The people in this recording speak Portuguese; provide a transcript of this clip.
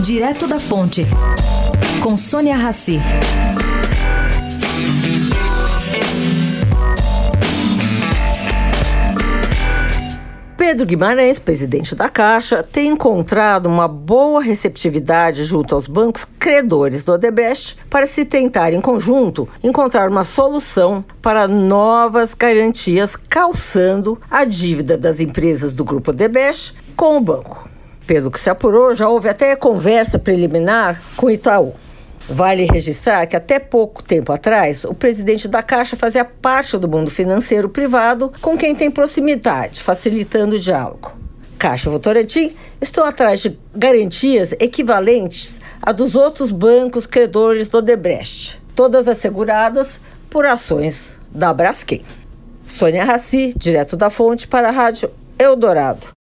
Direto da Fonte, com Sônia Rassi. Pedro Guimarães, presidente da Caixa, tem encontrado uma boa receptividade junto aos bancos credores do Odebrecht para se tentar, em conjunto, encontrar uma solução para novas garantias calçando a dívida das empresas do grupo Odebrecht com o banco. Pelo que se apurou, já houve até conversa preliminar com o Itaú. Vale registrar que até pouco tempo atrás, o presidente da Caixa fazia parte do mundo financeiro privado com quem tem proximidade, facilitando o diálogo. Caixa Votorantim estão atrás de garantias equivalentes a dos outros bancos credores do Odebrecht, todas asseguradas por ações da Braskem. Sônia Raci, direto da fonte para a Rádio Eldorado.